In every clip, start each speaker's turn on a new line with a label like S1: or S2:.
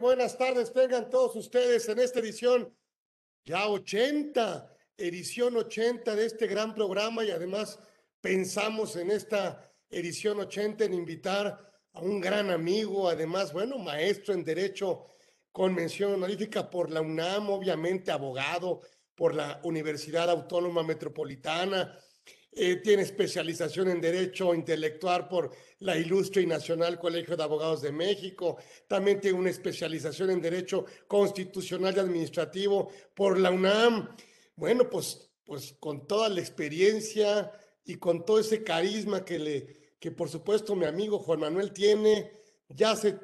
S1: Buenas tardes, tengan todos ustedes en esta edición ya 80, edición 80 de este gran programa y además pensamos en esta edición 80 en invitar a un gran amigo, además, bueno, maestro en Derecho con mención honorífica por la UNAM, obviamente abogado por la Universidad Autónoma Metropolitana, eh, tiene especialización en Derecho Intelectual por la Ilustre y Nacional Colegio de Abogados de México. También tiene una especialización en Derecho Constitucional y Administrativo por la UNAM. Bueno, pues, pues con toda la experiencia y con todo ese carisma que, le, que por supuesto mi amigo Juan Manuel tiene, ya hace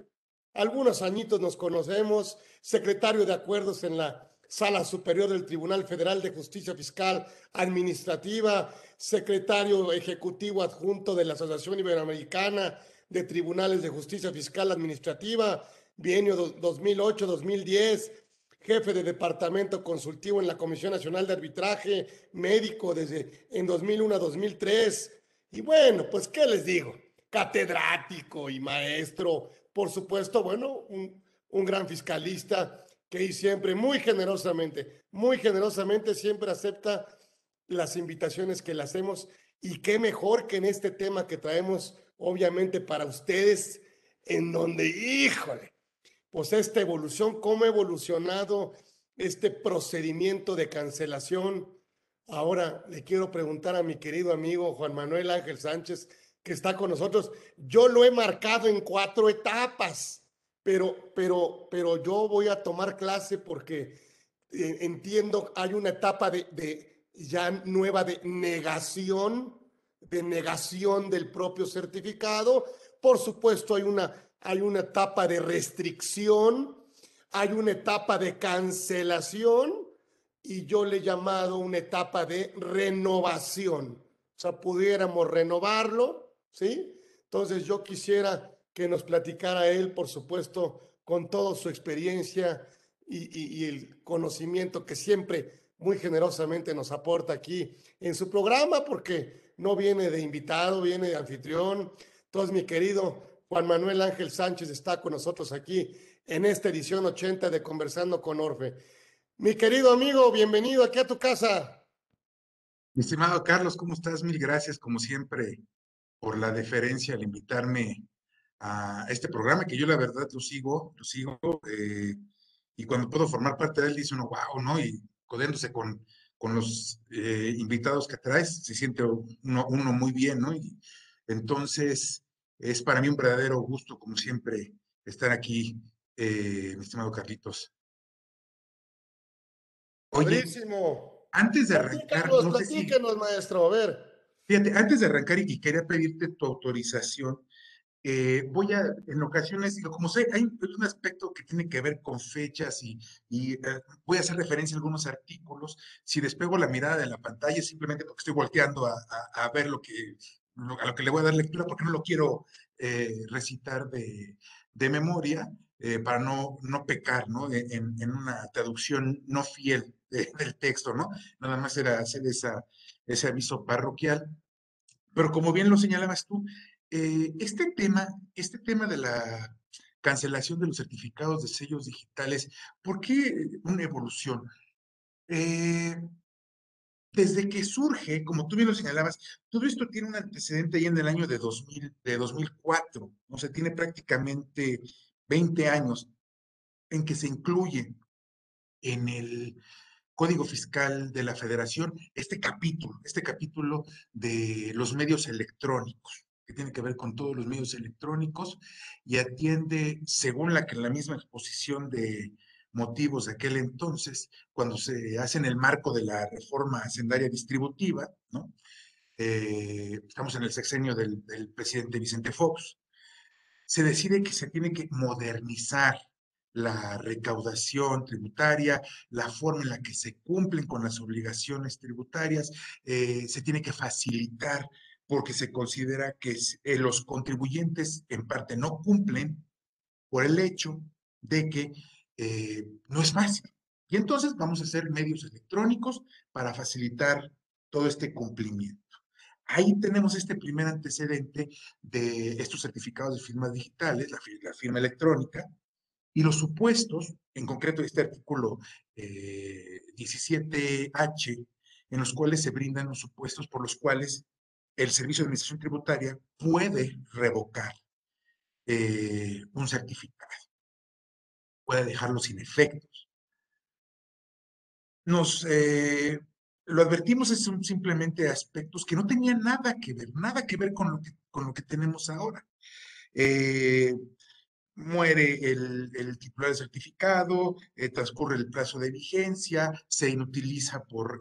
S1: algunos añitos nos conocemos, secretario de acuerdos en la Sala Superior del Tribunal Federal de Justicia Fiscal Administrativa, secretario ejecutivo adjunto de la Asociación Iberoamericana de Tribunales de Justicia Fiscal Administrativa, bienio 2008-2010, jefe de departamento consultivo en la Comisión Nacional de Arbitraje, médico desde en 2001 a 2003. Y bueno, pues, ¿qué les digo? Catedrático y maestro, por supuesto, bueno, un, un gran fiscalista que siempre, muy generosamente, muy generosamente siempre acepta las invitaciones que le hacemos y qué mejor que en este tema que traemos, obviamente, para ustedes, en donde, híjole, pues esta evolución, cómo ha evolucionado este procedimiento de cancelación. Ahora le quiero preguntar a mi querido amigo Juan Manuel Ángel Sánchez, que está con nosotros. Yo lo he marcado en cuatro etapas pero, pero, pero yo voy a tomar clase porque eh, entiendo hay una etapa de, de, ya nueva de negación, de negación del propio certificado. Por supuesto, hay una, hay una etapa de restricción, hay una etapa de cancelación y yo le he llamado una etapa de renovación. O sea, pudiéramos renovarlo, ¿sí? Entonces yo quisiera que nos platicara él, por supuesto, con toda su experiencia y, el conocimiento que siempre muy generosamente nos aporta aquí en su programa, porque no viene de invitado, viene de anfitrión. Entonces, mi querido Juan Manuel Ángel Sánchez está con nosotros aquí en esta edición 80 de Conversando con Orfe. Mi querido amigo, bienvenido aquí a tu casa.
S2: Mi estimado Carlos, ¿cómo estás? Mil gracias, como siempre, por la deferencia al invitarme a este programa, que yo la verdad lo sigo, lo sigo, eh, y cuando puedo formar parte de él dice uno, wow, ¿no? Y codiéndose con, con los eh, invitados que traes, se siente uno, uno, muy bien, ¿no? Y entonces es para mí un verdadero gusto, como siempre, estar aquí, eh, mi estimado Carlitos.
S1: Oye,
S2: antes de arrancar,
S1: no maestro, a ver.
S2: Fíjate, antes de arrancar y quería pedirte tu autorización eh, voy a, en ocasiones, como sé, hay un aspecto que tiene que ver con fechas y, y eh, voy a hacer referencia a algunos artículos. Si despego la mirada de la pantalla, simplemente porque estoy volteando a, a, ver lo que, a lo que le voy a dar lectura, porque no lo quiero eh, recitar de, de memoria, para no, no pecar, ¿no? E, en, en una traducción no fiel del texto, ¿no? Nada más era hacer esa, ese aviso parroquial. Pero como bien lo señalabas tú, eh, este tema, este tema de la cancelación de los certificados de sellos digitales, ¿por qué una evolución? Eh, desde que surge, como tú bien lo señalabas, todo esto tiene un antecedente ahí en el año de, 2000, de 2004, o sea, tiene prácticamente 20 años en que se incluye en el Código Fiscal de la Federación este capítulo, este capítulo de los medios electrónicos que tiene que ver con todos los medios electrónicos y atiende, según la, la misma exposición de motivos de aquel entonces, cuando se hace en el marco de la reforma hacendaria distributiva, ¿no? Eh, estamos en el sexenio del, del presidente Vicente Fox, se decide que se tiene que modernizar la recaudación tributaria, la forma en la que se cumplen con las obligaciones tributarias, eh, se tiene que facilitar porque se considera que eh, los contribuyentes en parte no cumplen por el hecho de que eh, no es fácil. Y entonces vamos a hacer medios electrónicos para facilitar todo este cumplimiento. Ahí tenemos este primer antecedente de estos certificados de firmas digitales, la, firma electrónica, Y los supuestos, en concreto este artículo 17H, eh, en los cuales se brindan los supuestos por los cuales el Servicio de Administración Tributaria puede revocar eh, un certificado, puede dejarlo sin efectos. Nos eh, lo advertimos, son simplemente aspectos que no tenían nada que ver, nada que ver con lo que, con lo que tenemos ahora. Eh, muere el, titular del certificado, transcurre el plazo de vigencia, se inutiliza por,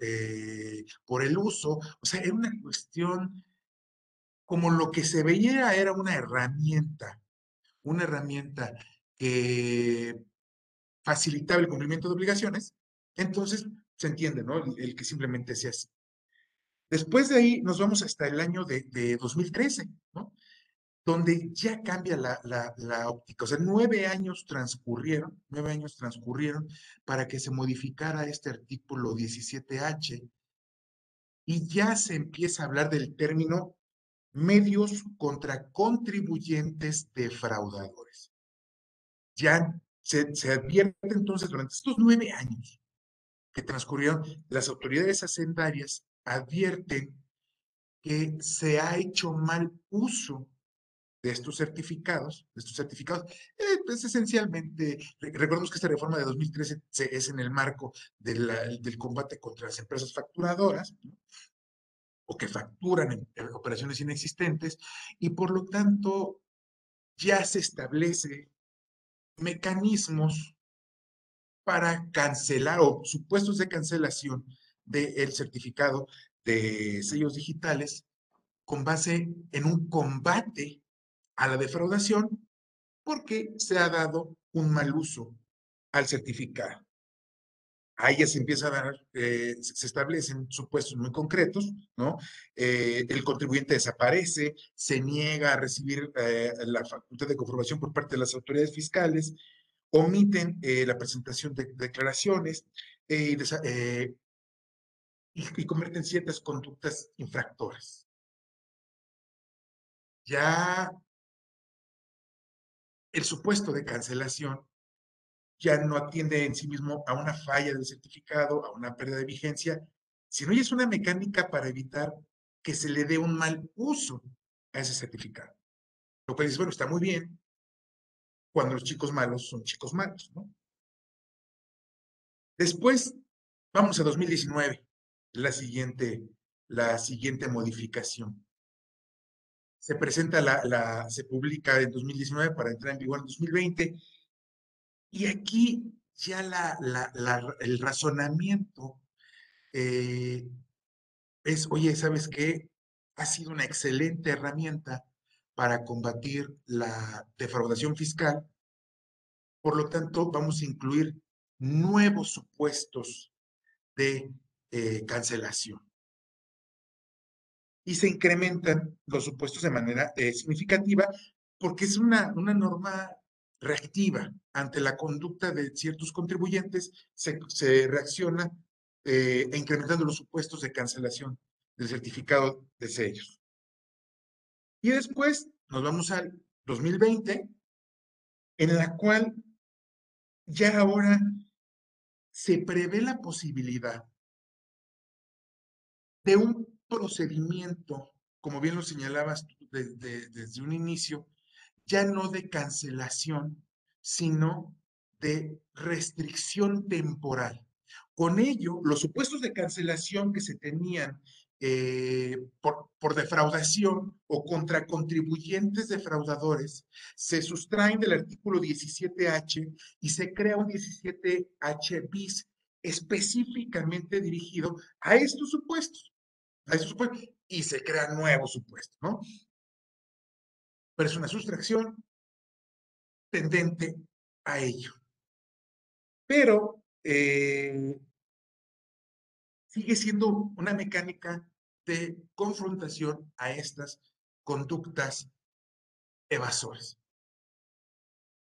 S2: por el uso. O sea, era una cuestión como lo que se veía era una herramienta una herramienta que facilitaba el cumplimiento de obligaciones, entonces se entiende, ¿no? El, que simplemente se hace. Después de ahí nos vamos hasta el año de, 2013, ¿no? Donde ya cambia la, la, óptica. O sea, nueve años transcurrieron, nueve años transcurrieron para que se modificara este artículo 17H y ya se empieza a hablar del término medios contra contribuyentes defraudadores. Ya se, advierte entonces durante estos nueve años que transcurrieron, las autoridades hacendarias advierten que se ha hecho mal uso de estos certificados, de estos certificados, eh, pues esencialmente, recordemos que esta reforma de 2013 es en el marco del combate contra las empresas facturadoras, o que facturan en, operaciones inexistentes y por lo tanto ya se establece mecanismos para cancelar o supuestos de cancelación del certificado de sellos digitales con base en un combate a la defraudación porque se ha dado un mal uso al certificado ahí ya se empieza a dar, eh, se establecen supuestos muy concretos, ¿no? Eh, el contribuyente desaparece, se niega a recibir eh, la facultad de comprobación por parte de las autoridades fiscales, omiten la presentación de, declaraciones y, y convierten ciertas conductas infractoras. Ya el supuesto de cancelación ya no atiende en sí mismo a una falla del certificado, a una pérdida de vigencia, sino ya es una mecánica para evitar que se le dé un mal uso a ese certificado. Lo que dice, bueno, está muy bien cuando los chicos malos son chicos malos, ¿no? Después, vamos a 2019, la siguiente, la siguiente modificación. Se presenta la, la, se publica en 2019 para entrar en vigor en 2020 y aquí ya el razonamiento eh, es, oye, ¿sabes qué? Ha sido una excelente herramienta para combatir la defraudación fiscal. Por lo tanto, vamos a incluir nuevos supuestos de eh, cancelación. Y se incrementan los supuestos de manera eh, significativa porque es una, una norma reactiva ante la conducta de ciertos contribuyentes, se, reacciona eh, incrementando los supuestos de cancelación del certificado de sellos. Y después nos vamos al 2020, en la cual ya ahora se prevé la posibilidad de un procedimiento, como bien lo señalabas desde un inicio, ya no de cancelación, sino de restricción temporal. Con ello, los supuestos de cancelación que se tenían eh, por, por, defraudación o contra contribuyentes defraudadores se sustraen del artículo 17H y se crea un 17H bis específicamente dirigido a estos supuestos, a estos supuestos, y se crea nuevos supuestos, ¿no? pero es una sustracción tendente a ello. Pero eh, sigue siendo una mecánica de confrontación a estas conductas evasoras.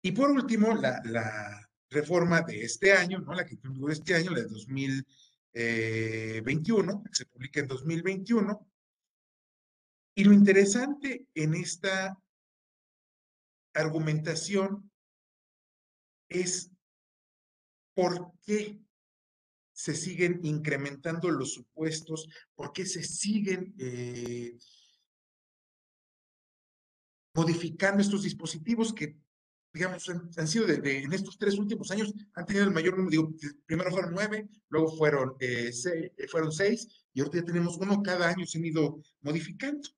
S2: Y por último, la, reforma de este año, ¿no? la que tuvo este año, la de 2021, que se publica en 2021. Y lo interesante en esta argumentación es por qué se siguen incrementando los supuestos, por qué se siguen eh, modificando estos dispositivos que, digamos, han, sido de, en estos tres últimos años, han tenido el mayor número, digo, primero fueron nueve, luego fueron, eh, seis, fueron seis, y ahorita ya tenemos uno cada año, se han ido modificando.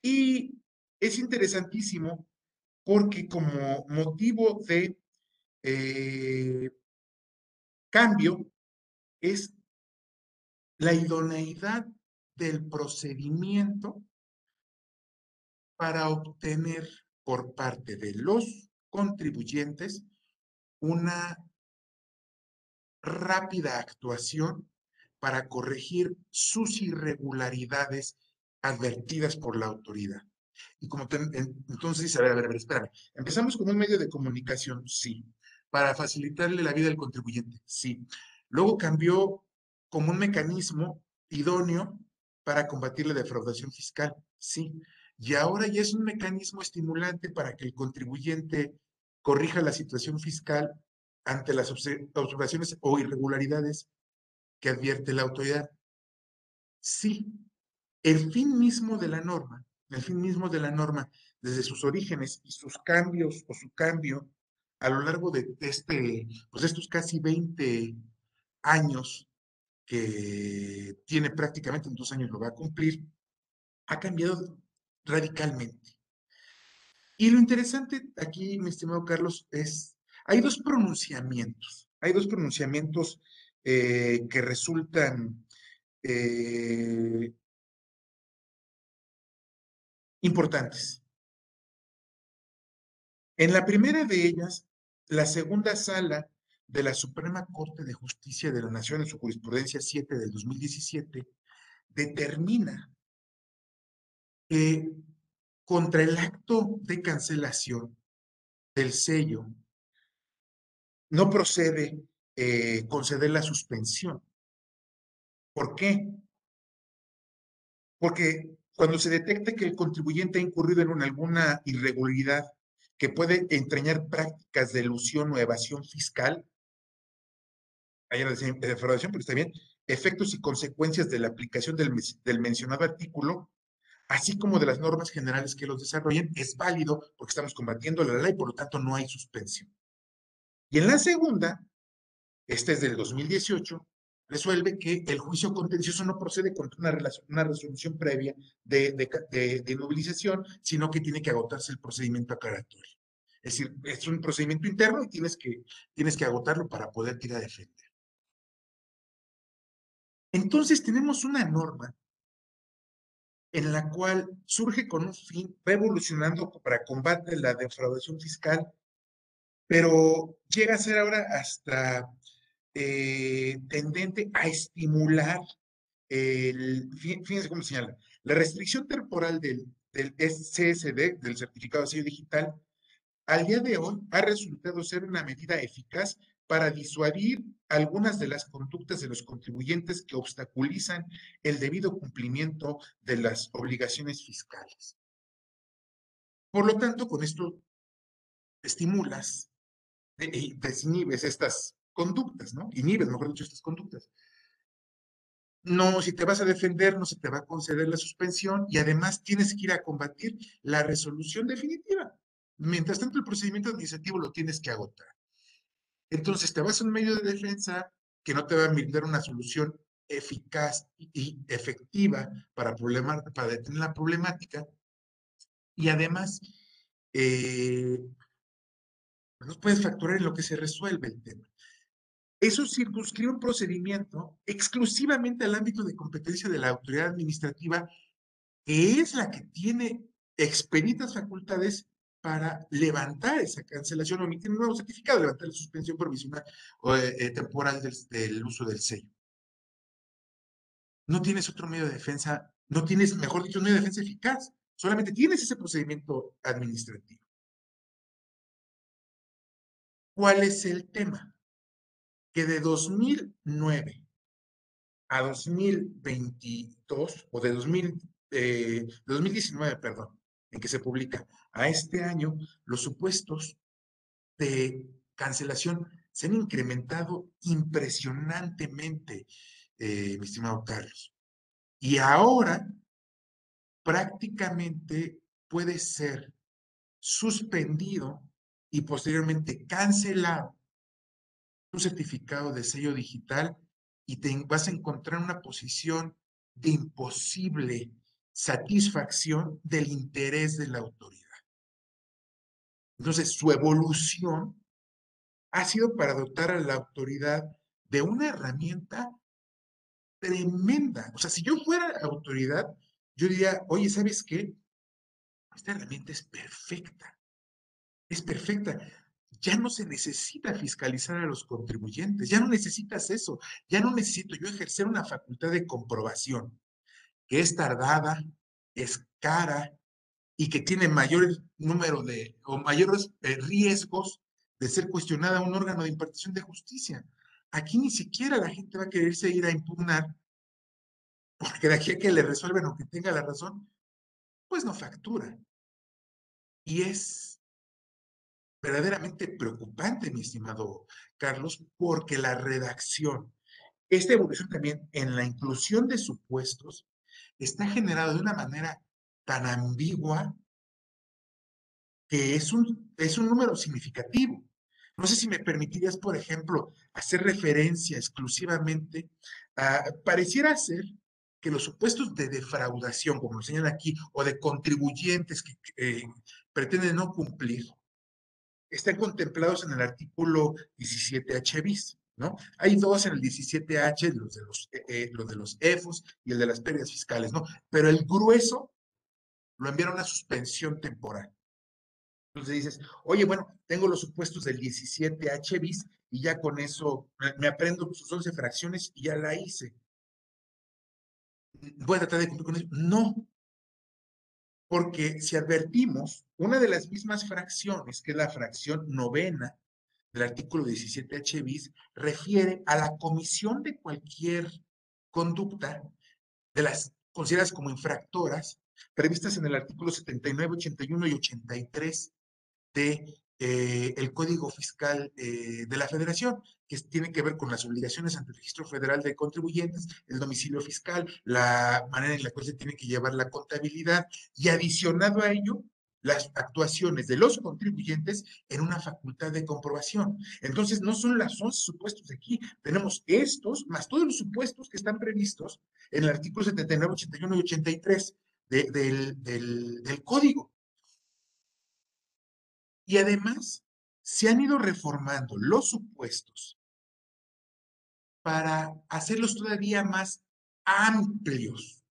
S2: Y es interesantísimo porque como motivo de eh, cambio es la idoneidad del procedimiento para obtener por parte de los contribuyentes una rápida actuación para corregir sus irregularidades advertidas por la autoridad. Y como entonces dice, a ver, a ver, a ver, espérame, empezamos con un medio de comunicación, sí, para facilitarle la vida al contribuyente, sí. Luego cambió como un mecanismo idóneo para combatir la defraudación fiscal, sí. Y ahora ya es un mecanismo estimulante para que el contribuyente corrija la situación fiscal ante las observaciones o irregularidades que advierte la autoridad. Sí, el fin mismo de la norma, el fin mismo de la norma, desde sus orígenes y sus cambios o su cambio a lo largo de este, pues estos casi 20 años que tiene prácticamente en dos años lo va a cumplir, ha cambiado radicalmente. Y lo interesante aquí, mi estimado Carlos, es, hay dos pronunciamientos, hay dos pronunciamientos eh, que resultan eh, importantes. En la primera de ellas, la segunda sala de la Suprema Corte de Justicia de la Nación en su jurisprudencia 7 del 2017 determina que contra el acto de cancelación del sello no procede eh, conceder la suspensión. ¿Por qué? Porque cuando se detecte que el contribuyente ha incurrido en alguna irregularidad que puede entrañar prácticas de ilusión o evasión fiscal, hay una defraudación, pero está bien, efectos y consecuencias de la aplicación del mencionado artículo, así como de las normas generales que los desarrollen, es válido porque estamos combatiendo la ley, por lo tanto no hay suspensión. Y en la segunda, este es del 2018, resuelve que el juicio contencioso no procede contra una, resolución previa de, de, de, inmovilización, sino que tiene que agotarse el procedimiento aclaratorio. Es decir, es un procedimiento interno y tienes que, tienes que agotarlo para poder ir a defender. Entonces tenemos una norma en la cual surge con un fin, va evolucionando para combate la defraudación fiscal, pero llega a ser ahora hasta eh, tendente a estimular el, fíjense cómo señala, la restricción temporal del, del CSD, del certificado de sello digital, al día de hoy ha resultado ser una medida eficaz para disuadir algunas de las conductas de los contribuyentes que obstaculizan el debido cumplimiento de las obligaciones fiscales. Por lo tanto, con esto estimulas, y desinhibes estas conductas, ¿no? Inhibes, mejor dicho, estas conductas. No, si te vas a defender, no se te va a conceder la suspensión y además tienes que ir a combatir la resolución definitiva. Mientras tanto, el procedimiento administrativo lo tienes que agotar. Entonces te vas a un medio de defensa que no te va a brindar una solución eficaz y efectiva para, para detener la problemática. Y además, eh, no puedes facturar en lo que se resuelve el tema. Eso circunscribe un procedimiento exclusivamente al ámbito de competencia de la autoridad administrativa, que es la que tiene expeditas facultades para levantar esa cancelación o emitir un nuevo certificado, levantar la suspensión provisional o eh, eh, temporal del, uso del sello. No tienes otro medio de defensa, no tienes, mejor dicho, un medio de defensa eficaz, solamente tienes ese procedimiento administrativo. ¿Cuál es el tema? Que de 2009 a 2022, o de 2000, eh, 2019, perdón, en que se publica a este año los supuestos de cancelación se han incrementado impresionantemente, eh, mi estimado Carlos. Y ahora prácticamente puede ser suspendido y posteriormente cancelado tu certificado de sello digital y te vas a encontrar en una posición de imposible satisfacción del interés de la autoridad. Entonces, su evolución ha sido para dotar a la autoridad de una herramienta tremenda. O sea, si yo fuera autoridad, yo diría, oye, ¿sabes qué? Esta herramienta es perfecta. Es perfecta. Ya no se necesita fiscalizar a los contribuyentes, ya no necesitas eso, ya no necesito yo ejercer una facultad de comprobación, que es tardada, es cara y que tiene mayor número de o mayores eh, riesgos de ser cuestionada un órgano de impartición de justicia. Aquí ni siquiera la gente va a quererse ir a impugnar, porque de aquí a que le resuelven o que tenga la razón, pues no factura. Y es verdaderamente preocupante, mi estimado Carlos, porque la redacción, esta evolución también en la inclusión de supuestos, está generada de una manera tan ambigua que es un, es un número significativo. No sé si me permitirías, por ejemplo, hacer referencia exclusivamente a, pareciera ser que los supuestos de defraudación, como lo señala aquí, o de contribuyentes que eh, pretenden no cumplir, están contemplados en el artículo 17H bis, ¿no? Hay dos en el 17H, los de los, eh, eh, los de los EFOS y el de las pérdidas fiscales, ¿no? Pero el grueso lo enviaron a suspensión temporal. Entonces dices, oye, bueno, tengo los supuestos del 17H bis y ya con eso me aprendo sus 11 fracciones y ya la hice. Voy a tratar de cumplir con eso. No. Porque si advertimos, una de las mismas fracciones, que es la fracción novena del artículo 17H bis, refiere a la comisión de cualquier conducta de las consideradas como infractoras previstas en el artículo 79, 81 y 83 de eh, el Código Fiscal eh, de la Federación, que tiene que ver con las obligaciones ante el Registro Federal de Contribuyentes, el domicilio fiscal, la manera en la cual se tiene que llevar la contabilidad y adicionado a ello, las actuaciones de los contribuyentes en una facultad de comprobación. Entonces, no son las 11 supuestos aquí, tenemos estos, más todos los supuestos que están previstos en el artículo 79, 81 y 83 del, código. Y además, se han ido reformando los supuestos para hacerlos todavía más amplios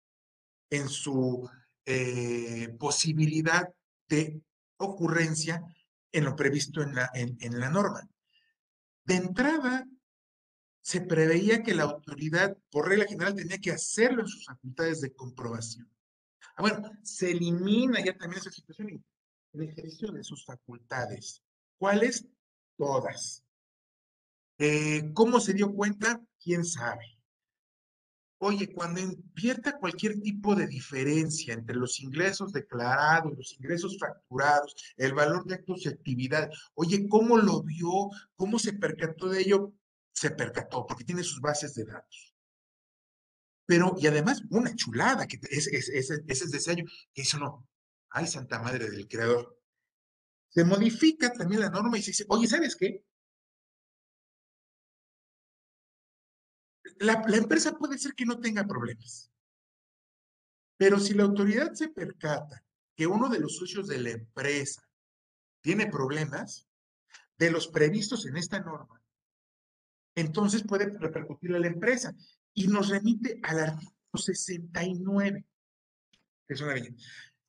S2: en su eh, posibilidad de ocurrencia en lo previsto en la, en la norma. De entrada, se preveía que la autoridad, por regla general, tenía que hacerlo en sus facultades de comprobación. Ah, bueno, se elimina ya también esa situación el ejercicio de sus facultades. ¿Cuáles? Todas. Eh, ¿Cómo se dio cuenta? ¿Quién sabe? Oye, cuando invierta cualquier tipo de diferencia entre los ingresos declarados, los ingresos facturados, el valor de actos y actividad, oye, ¿cómo lo vio? ¿Cómo se percató de ello? Se percató, porque tiene sus bases de datos. Pero, y además, una chulada, que ese es, es, es, ese año, que eso no, Ay, Santa Madre del Creador. Se modifica también la norma y se dice, oye, ¿sabes qué? La, la, empresa puede ser que no tenga problemas. Pero si la autoridad se percata que uno de los socios de la empresa tiene problemas, de los previstos en esta norma, entonces puede repercutir a la empresa y nos remite al artículo 69. Es una belleza.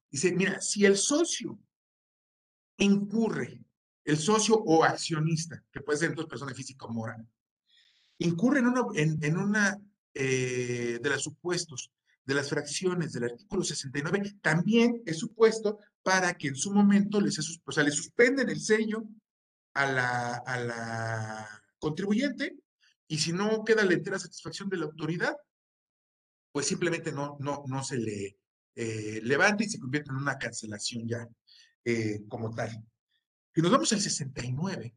S2: Dice, mira, si el socio incurre, el socio o accionista, que puede ser dos personas física o moral, incurre en una, en, una eh, de los supuestos de las fracciones del artículo 69, también es supuesto para que en su momento les, o sea, le suspenden el sello a la, a la contribuyente y si no queda la entera satisfacción de la autoridad, pues simplemente no, no, no se le eh, levanta y se convierte en una cancelación ya eh, como tal. Y nos vamos al 69.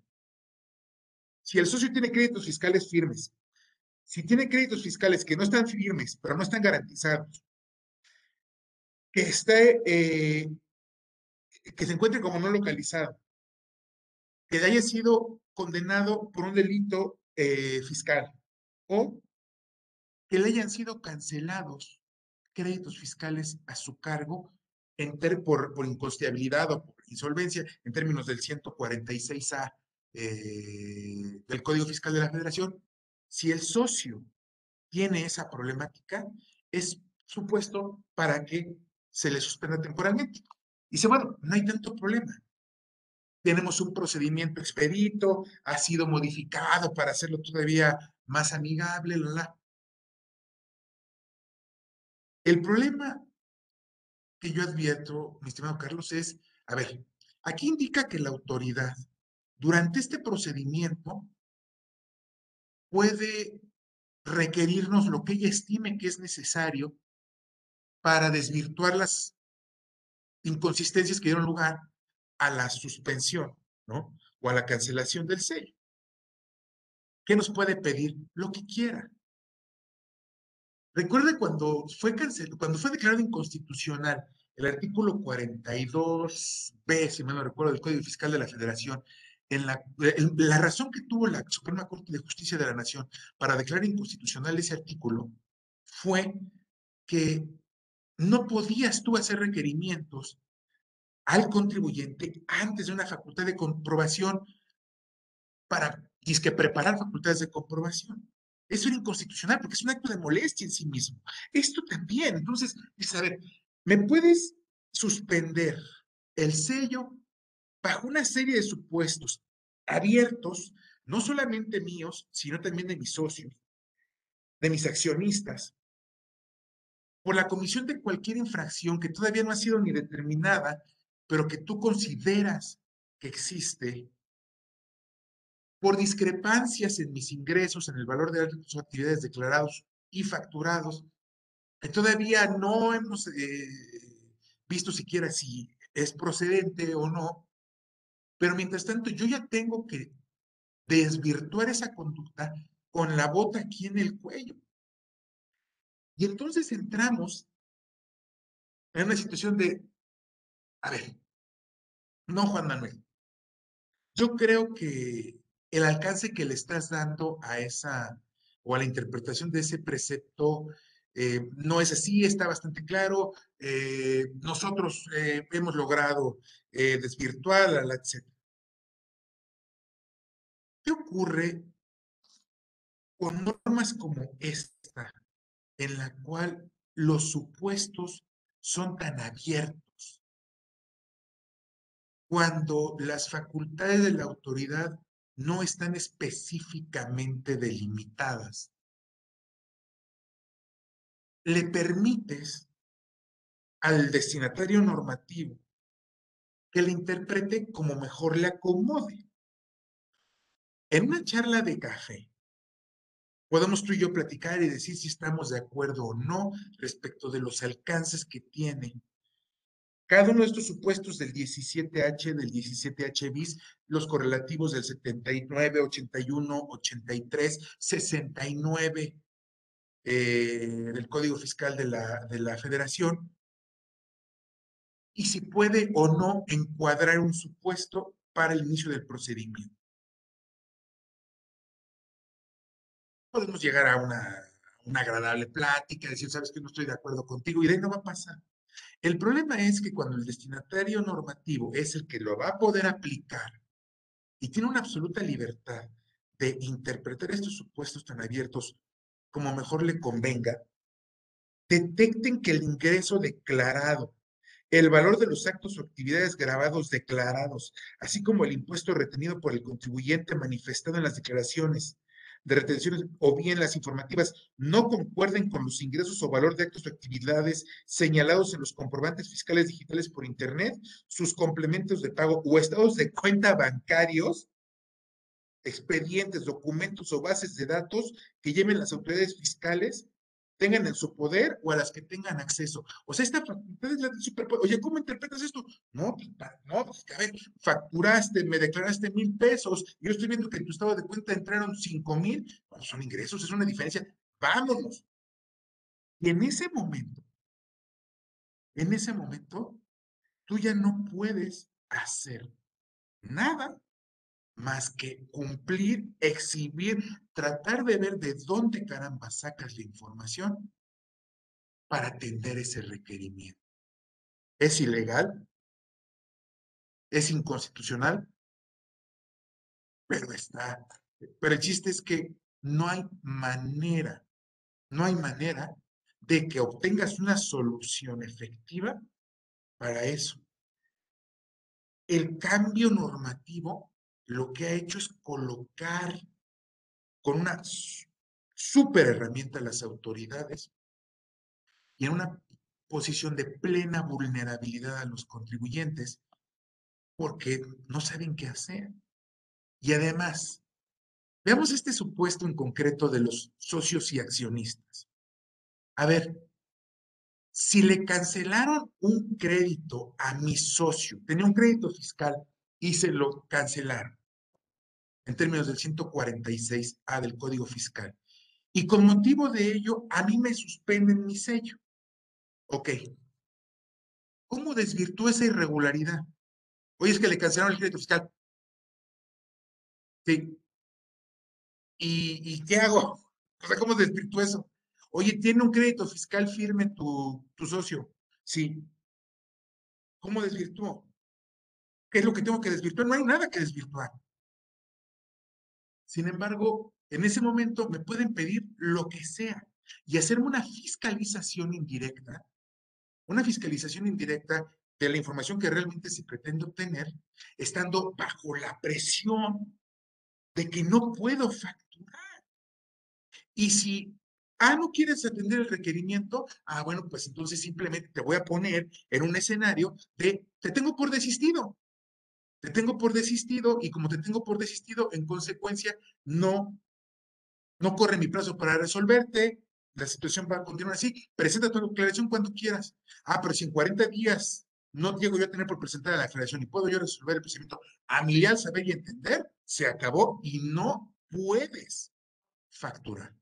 S2: Si el socio tiene créditos fiscales firmes, si tiene créditos fiscales que no están firmes, pero no están garantizados, que esté, eh, que se encuentre como no localizado, que haya sido condenado por un delito eh, fiscal o que le hayan sido cancelados créditos fiscales a su cargo en por, por inconstabilidad o por insolvencia en términos del 146A eh, del Código Fiscal de la Federación, si el socio tiene esa problemática, es supuesto para que se le suspenda temporalmente. Y dice, bueno, no hay tanto problema. Tenemos un procedimiento expedito, ha sido modificado para hacerlo todavía más amigable, la, la. El problema que yo advierto, mi estimado Carlos, es, a ver, aquí indica que la autoridad durante este procedimiento puede requerirnos lo que ella estime que es necesario para desvirtuar las inconsistencias que dieron lugar a la suspensión, ¿no? O a la cancelación del sello. ¿Qué nos puede pedir? Lo que quiera. Recuerde cuando fue cancelado, cuando fue declarado inconstitucional el artículo 42b, si mal no recuerdo, del Código Fiscal de la Federación, en la razón que tuvo la Suprema Corte de Justicia de la Nación para declarar inconstitucional ese artículo fue que no podías tú hacer requerimientos al contribuyente antes de una facultad de comprobación para que preparar facultades de comprobación. Eso era inconstitucional porque es un acto de molestia en sí mismo. Esto también. Entonces, es a ver, ¿me puedes suspender el sello bajo una serie de supuestos abiertos, no solamente míos, sino también de mis socios, de mis accionistas, por la comisión de cualquier infracción que todavía no ha sido ni determinada, pero que tú consideras que existe por discrepancias en mis ingresos, en el valor de las actividades declarados y facturados, que todavía no hemos eh, visto siquiera si es procedente o no, pero mientras tanto yo ya tengo que desvirtuar esa conducta con la bota aquí en el cuello. Y entonces entramos en una situación de, a ver, no Juan Manuel, yo creo que el alcance que le estás dando a esa o a la interpretación de ese precepto eh, no es así, está bastante claro. Eh, nosotros eh, hemos logrado desvirtuar, etc. ¿Qué ocurre con normas como esta, en la cual los supuestos son tan abiertos? Cuando las facultades de la autoridad no están específicamente delimitadas. Le permites al destinatario normativo que le interprete como mejor le acomode. En una charla de café, podemos tú y yo platicar y decir si estamos de acuerdo o no respecto de los alcances que tiene cada uno de estos supuestos del 17H, del 17H bis, los correlativos del 79, 81, 83, 69 del Código Fiscal de la, de la Federación, y si puede o no encuadrar un supuesto para el inicio del procedimiento. Podemos llegar a una, una agradable plática, decir, sabes que no estoy de acuerdo contigo, y de ahí no va a pasar. El problema es que cuando el destinatario normativo es el que lo va a poder aplicar y tiene una absoluta libertad de interpretar estos supuestos tan abiertos como mejor le convenga, detecten que el ingreso declarado, el valor de los actos o actividades grabados declarados, así como el impuesto retenido por el contribuyente manifestado en las declaraciones, de retenciones o bien las informativas no concuerden con los ingresos o valor de actos o actividades señalados en los comprobantes fiscales digitales por Internet, sus complementos de pago o estados de cuenta bancarios, expedientes, documentos o bases de datos que lleven las autoridades fiscales tengan en su poder o a las que tengan acceso. O sea, esta facultad es la de superpoder. Oye, ¿cómo interpretas esto? No, pues, no, pues, a ver, facturaste, me declaraste mil pesos, yo estoy viendo que en tu estado de cuenta entraron cinco mil, pues son ingresos, es una diferencia. Vámonos. Y en ese momento, en ese momento, tú ya no puedes hacer nada más que cumplir, exhibir, tratar de ver de dónde caramba sacas la información para atender ese requerimiento. ¿Es ilegal? ¿Es inconstitucional? Pero está. Pero el chiste es que no hay manera, no hay manera de que obtengas una solución efectiva para eso. El cambio normativo lo que ha hecho es colocar con una super herramienta a las autoridades y en una posición de plena vulnerabilidad a los contribuyentes porque no saben qué hacer. Y además, veamos este supuesto en concreto de los socios y accionistas. A ver, si le cancelaron un crédito a mi socio, tenía un crédito fiscal y se lo cancelaron en términos del 146A del Código Fiscal. Y con motivo de ello, a mí me suspenden mi sello. Ok. ¿Cómo desvirtúa esa irregularidad? Oye, es que le cancelaron el crédito fiscal. Sí. ¿Y, y qué hago? O sea, ¿cómo desvirtúa eso? Oye, ¿tiene un crédito fiscal firme tu, tu socio? Sí. ¿Cómo desvirtuó? ¿Qué es lo que tengo que desvirtuar? No hay nada que desvirtuar. Sin embargo, en ese momento me pueden pedir lo que sea y hacerme una fiscalización indirecta, una fiscalización indirecta de la información que realmente se pretende obtener, estando bajo la presión de que no puedo facturar. Y si Ah, no quieres atender el requerimiento. Ah, bueno, pues entonces simplemente te voy a poner en un escenario de te tengo por desistido. Te tengo por desistido y como te tengo por desistido, en consecuencia, no, no corre mi plazo para resolverte. La situación va a continuar así. Presenta tu declaración cuando quieras. Ah, pero si en 40 días no llego yo a tener por presentar la declaración y puedo yo resolver el procedimiento a mi saber y entender, se acabó y no puedes facturar.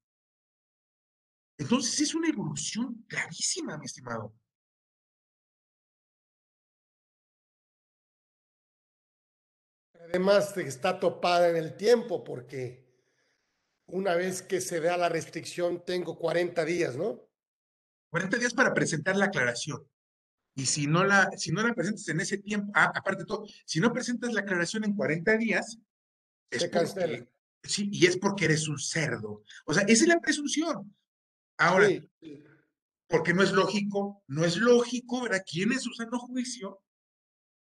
S2: Entonces es una evolución gravísima, mi estimado.
S1: Además está topada en el tiempo porque una vez que se da la restricción tengo 40 días, ¿no?
S2: 40 días para presentar la aclaración. Y si no la, si no la presentas en ese tiempo, ah, aparte de todo, si no presentas la aclaración en 40 días,
S1: se cancela.
S2: Sí, y es porque eres un cerdo. O sea, esa es la presunción. Ahora, porque no es lógico, no es lógico, ¿verdad? ¿Quién es usando juicio?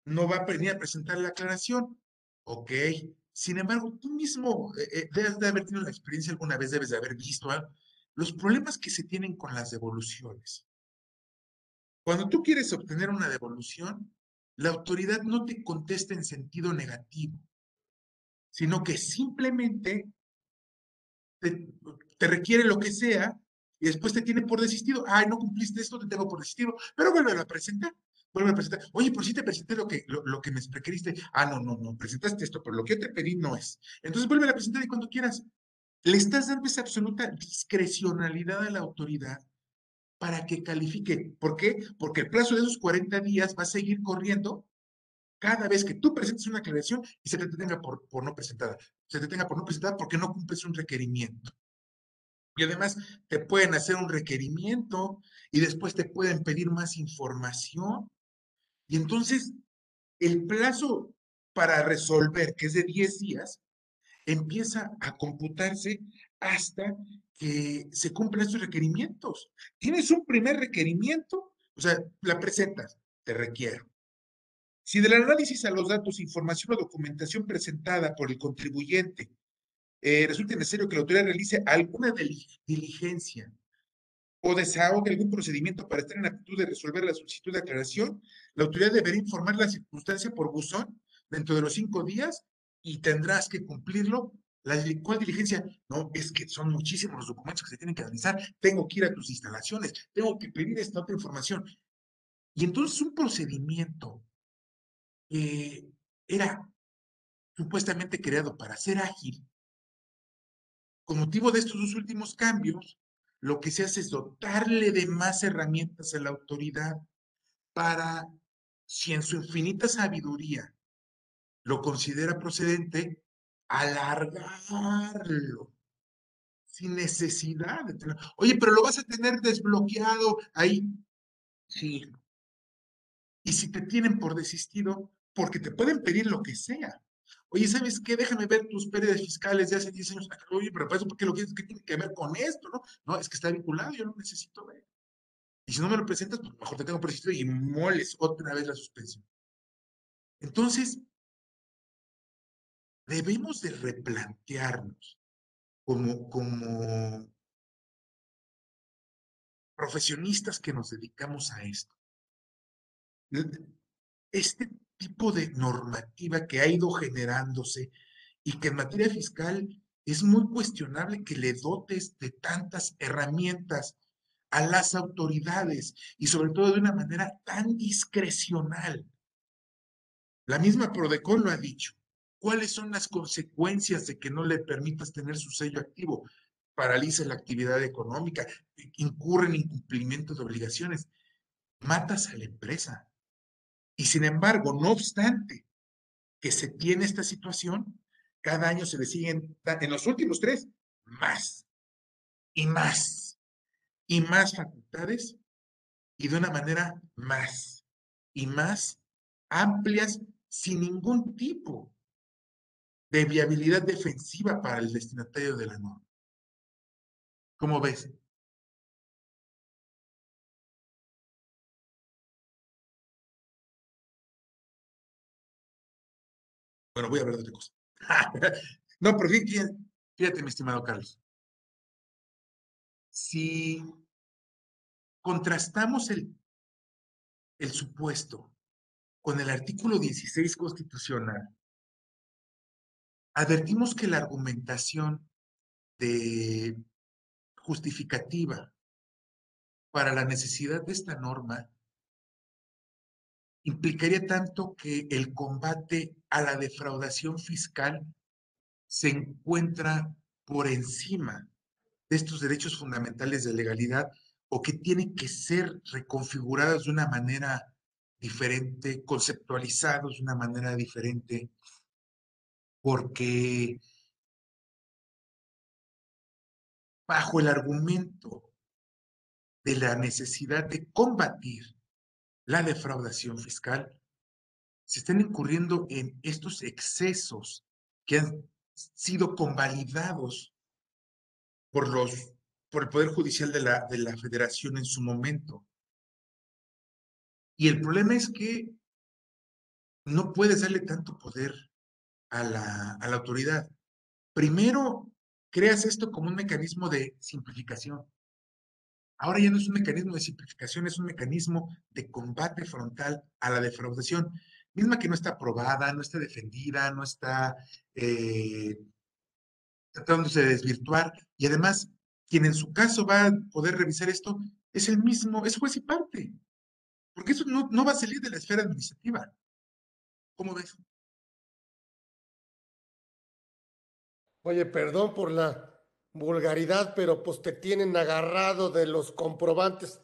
S2: No va a venir a presentar la aclaración. Ok. Sin embargo, tú mismo eh, eh, debes de haber tenido la experiencia alguna vez, debes de haber visto los problemas que se tienen con las devoluciones. Cuando tú quieres obtener una devolución, la autoridad no te contesta en sentido negativo, sino que simplemente te requiere lo que sea y después te tiene por desistido. Ay, no cumpliste esto, te tengo por desistido, pero vuelve a presentar. Vuelve a presentar. Oye, por si te presenté lo que, lo, que me requeriste. Ah, no, no, no, presentaste esto, pero lo que yo te pedí no es. Entonces vuelve a presentar y cuando quieras. Le estás dando esa absoluta discrecionalidad a la autoridad para que califique. ¿Por qué? Porque el plazo de esos 40 días va a seguir corriendo cada vez que tú presentes una aclaración y se te tenga por, por no presentada. Se te tenga por no presentada porque no cumples un requerimiento. Y además te pueden hacer un requerimiento y después te pueden pedir más información. Y entonces el plazo para resolver, que es de 10 días, empieza a computarse hasta que se cumplan estos requerimientos. Tienes un primer requerimiento, o sea, la presentas, te requiero. Si del análisis a los datos, información o documentación presentada por el contribuyente eh, resulta necesario que la autoridad realice alguna diligencia o desahogue algún procedimiento para estar en actitud de resolver la solicitud de aclaración, la autoridad deberá informar la circunstancia por buzón dentro de los cinco días y tendrás que cumplirlo ¿Cuál diligencia? No, es que son muchísimos los documentos que se tienen que analizar. Tengo que ir a tus instalaciones, tengo que pedir esta otra información. Y entonces un procedimiento que era supuestamente creado para ser ágil, con motivo de estos dos últimos cambios, lo que se hace es dotarle de más herramientas a la autoridad para, si en su infinita sabiduría lo considera procedente, alargarlo sin necesidad de tener. Oye, pero lo vas a tener desbloqueado ahí. Sí. Y si te tienen por desistido, porque te pueden pedir lo que sea. Oye, ¿sabes qué? Déjame ver tus pérdidas fiscales de hace 10 años. Oye, pero para eso, ¿por qué lo quieres? ¿Qué tiene que ver con esto? No, no es que está vinculado, yo lo necesito ver. Y si no me lo presentas, pues mejor te tengo persistido y moles otra vez la suspensión. Entonces, debemos de replantearnos como, como profesionistas que nos dedicamos a esto. Este tipo de normativa que ha ido generándose y que en materia fiscal es muy cuestionable que le dotes de tantas herramientas a las autoridades y sobre todo de una manera tan discrecional. La misma Prodecon lo ha dicho. ¿Cuáles son las consecuencias de que no le permitas tener su sello activo? Paraliza la actividad económica, incurre en incumplimiento de obligaciones, matas a la empresa. Y sin embargo, no obstante que se tiene esta situación, cada año se le siguen, en los últimos tres, más y más y más facultades y de una manera más y más amplias sin ningún tipo de viabilidad defensiva para el destinatario de la norma. ¿Cómo ves? Bueno, voy a hablar de otra cosa. no, pero fíjate, fíjate, mi estimado Carlos. Si contrastamos el, el supuesto con el artículo 16 constitucional, advertimos que la argumentación de justificativa para la necesidad de esta norma implicaría tanto que el combate a la defraudación fiscal se encuentra por encima de estos derechos fundamentales de legalidad o que tienen que ser reconfigurados de una manera diferente, conceptualizados de una manera diferente, porque bajo el argumento de la necesidad de combatir la defraudación fiscal, se están incurriendo en estos excesos que han sido convalidados por, los, por el Poder Judicial de la, de la Federación en su momento. Y el problema es que no puedes darle tanto poder a la, a la autoridad. Primero, creas esto como un mecanismo de simplificación. Ahora ya no es un mecanismo de simplificación, es un mecanismo de combate frontal a la defraudación, misma que no está aprobada, no está defendida, no está eh, tratándose de desvirtuar. Y además, quien en su caso va a poder revisar esto es el mismo, es juez y parte. Porque eso no, no va a salir de la esfera administrativa. ¿Cómo ves?
S1: Oye, perdón por la vulgaridad, pero pues te tienen agarrado de los comprobantes,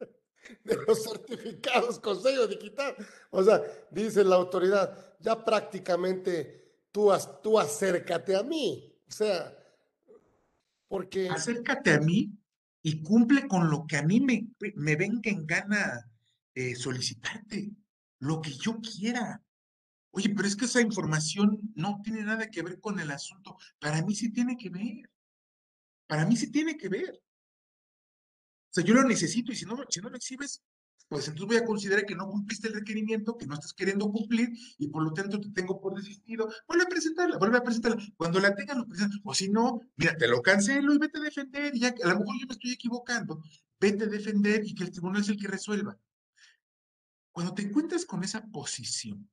S1: de los certificados con sello digital. O sea, dice la autoridad, ya prácticamente tú, tú acércate a mí. O sea, porque...
S2: Acércate a mí y cumple con lo que a mí me, me venga en gana eh, solicitarte, lo que yo quiera. Oye, pero es que esa información no tiene nada que ver con el asunto. Para mí sí tiene que ver. Para mí sí tiene que ver. O sea, yo lo necesito y si no, si no lo exhibes, pues entonces voy a considerar que no cumpliste el requerimiento, que no estás queriendo cumplir y por lo tanto te tengo por desistido. Vuelve a presentarla, vuelve a presentarla. Cuando la tengas, lo presentas. O si no, mira, te lo cancelo y vete a defender. Y ya, a lo mejor yo me estoy equivocando. Vete a defender y que el tribunal es el que resuelva. Cuando te encuentras con esa posición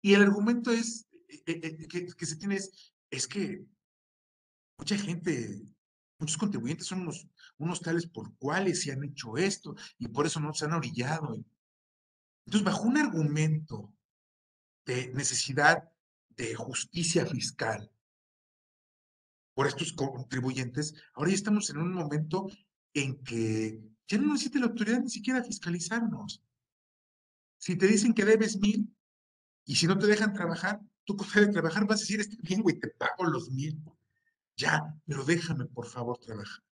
S2: y el argumento es eh, eh, eh, que, que, se tiene es, es que mucha gente, muchos contribuyentes son unos, unos tales por cuales se han hecho esto y por eso no se han orillado. Entonces, bajo un argumento de necesidad de justicia fiscal por estos contribuyentes, ahora ya estamos en un momento en que ya no necesita la autoridad ni siquiera fiscalizarnos. Si te dicen que debes mil y si no te dejan trabajar, tú con de trabajar vas a decir, está bien, güey, te pago los mil. Ya, pero déjame, por favor, trabajar.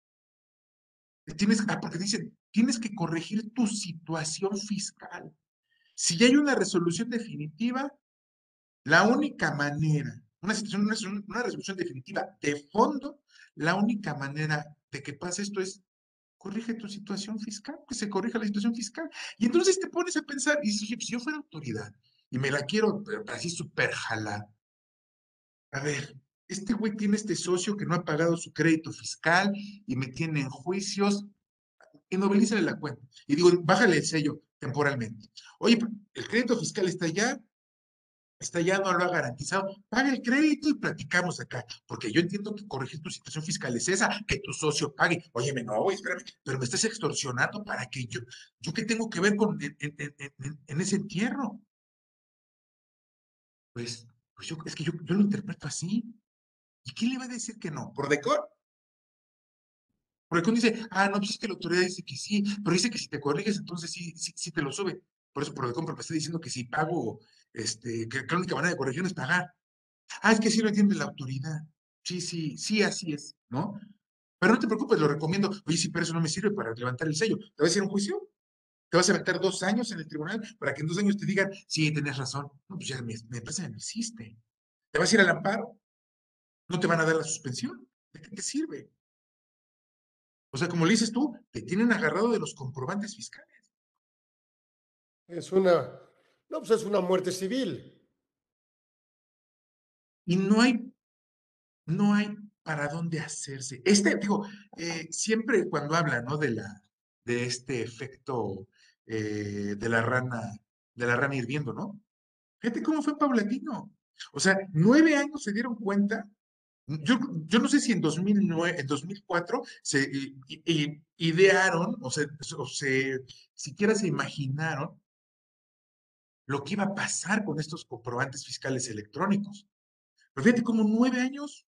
S2: Tienes, ah, porque dicen, tienes que corregir tu situación fiscal. Si ya hay una resolución definitiva, la única manera, una, situación, resolución definitiva de fondo, la única manera de que pase esto es corrige tu situación fiscal, que se corrija la situación fiscal. Y entonces te pones a pensar, y si, si yo fuera autoridad y me la quiero así súper jalar, a ver, este güey tiene este socio que no ha pagado su crédito fiscal y me tiene en juicios, y novelízale la cuenta. Y digo, bájale el sello temporalmente. Oye, el crédito fiscal está ya, está ya, no lo ha garantizado. Paga el crédito y platicamos acá. Porque yo entiendo que corregir tu situación fiscal es esa, que tu socio pague. Oye, no, güey, espérame, pero me estás extorsionando para que yo, ¿yo qué tengo que ver con en, ese entierro? Pues, pues yo, es que yo, yo lo interpreto así. ¿Y quién le va a decir que no? ¿Por decor? Porque uno dice, ah, no, pues es que la autoridad dice que sí, pero dice que si te corriges, entonces sí, sí, sí te lo sube. Por eso, por decor, me está diciendo que si pago, este, que, la única manera de corrección es pagar. Ah, es que sí lo entiende la autoridad. Sí, sí, sí, así es, ¿no? Pero no te preocupes, lo recomiendo. Oye, sí, pero eso no me sirve para levantar el sello. ¿Te vas a hacer un juicio? ¿Te vas a meter dos años en el tribunal para que en dos años te digan, sí, tenés razón? No, pues ya me, parece que no existe. ¿Te vas a ir al amparo? ¿No te van a dar la suspensión? ¿De qué te sirve? O sea, como le dices tú, te tienen agarrado de los comprobantes fiscales.
S1: Es una, no, pues es una muerte civil.
S2: Y no hay, no hay para dónde hacerse. Este, digo, eh, siempre cuando habla, ¿no? De la, de este efecto eh, de la rana, de la rana hirviendo, ¿no? Fíjate cómo fue paulatino. O sea, nueve años se dieron cuenta yo, yo, no sé si en 2009, en 2004 se idearon o, se, o se, siquiera se imaginaron lo que iba a pasar con estos comprobantes fiscales electrónicos. Pero fíjate, como nueve años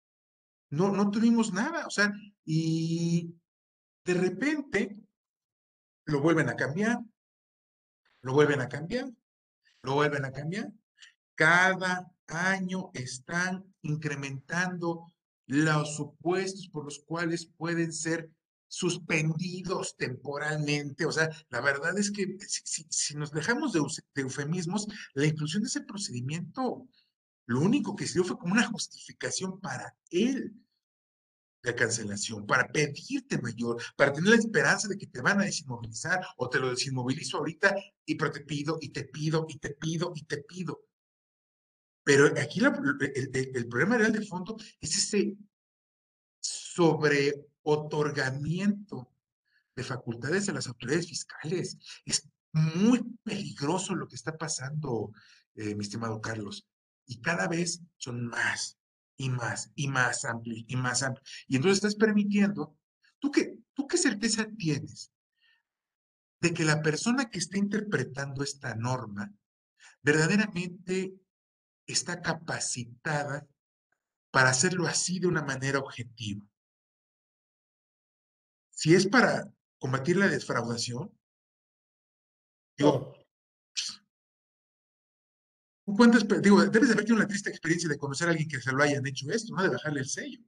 S2: no, no tuvimos nada, o sea, y de repente lo vuelven a cambiar, lo vuelven a cambiar, lo vuelven a cambiar. Cada año están incrementando los supuestos por los cuales pueden ser suspendidos temporalmente. O sea, la verdad es que si, nos dejamos de, eufemismos, la inclusión de ese procedimiento, lo único que sirvió fue como una justificación para él de cancelación, para pedirte mayor, para tener la esperanza de que te van a desinmovilizar o te lo desinmovilizo ahorita y pero te pido y te pido y te pido y te pido. Pero aquí el, problema real de fondo es ese sobre otorgamiento de facultades a las autoridades fiscales. Es muy peligroso lo que está pasando, eh, mi estimado Carlos. Y cada vez son más y más y más amplios y más amplios. Y entonces estás permitiendo, ¿tú qué, ¿tú qué certeza tienes de que la persona que está interpretando esta norma verdaderamente está capacitada para hacerlo así de una manera objetiva. Si es para combatir la defraudación, digo, digo, debes de haber tenido una triste experiencia de conocer a alguien que se lo hayan hecho esto, ¿no? De bajarle el sello.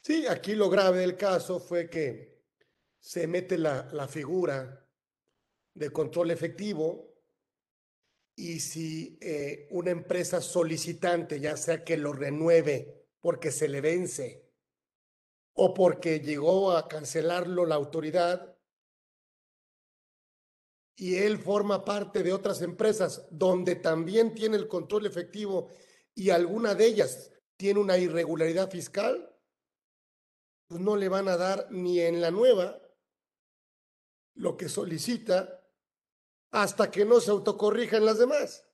S1: Sí, aquí lo grave del caso fue que se mete la, la figura de control efectivo y si eh, una empresa solicitante, ya sea que lo renueve porque se le vence o porque llegó a cancelarlo la autoridad, y él forma parte de otras empresas donde también tiene el control efectivo y alguna de ellas tiene una irregularidad fiscal, pues no le van a dar ni en la nueva lo que solicita hasta que no se autocorrijan las demás.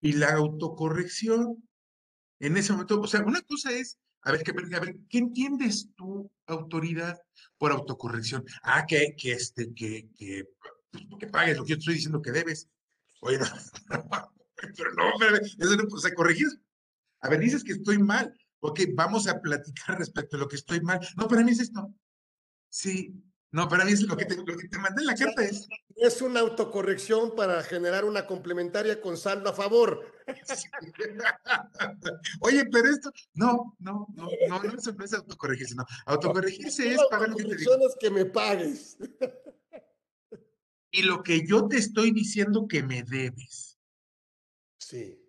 S2: Y la autocorrección en ese momento, o sea, una cosa es, a ver, a ver, ¿qué entiendes tú, autoridad, por autocorrección? Ah, que, que este, que, que, pues, que pagues lo que yo estoy diciendo que debes. Oye, no, pero no, eso no, o sea, corregir. A ver, dices que estoy mal. Ok, vamos a platicar respecto a lo que estoy mal. No, para mí es esto. Sí, no, para mí es lo que te, lo que te mandé en la carta es.
S1: Es una autocorrección para generar una complementaria con saldo a favor.
S2: Oye, pero esto, no, no, no, no, no, eso no es autocorregirse, no. Autocorregirse es pagar lo que te
S1: digo. que me pagues.
S2: Y lo que yo te estoy diciendo que me debes.
S1: Sí.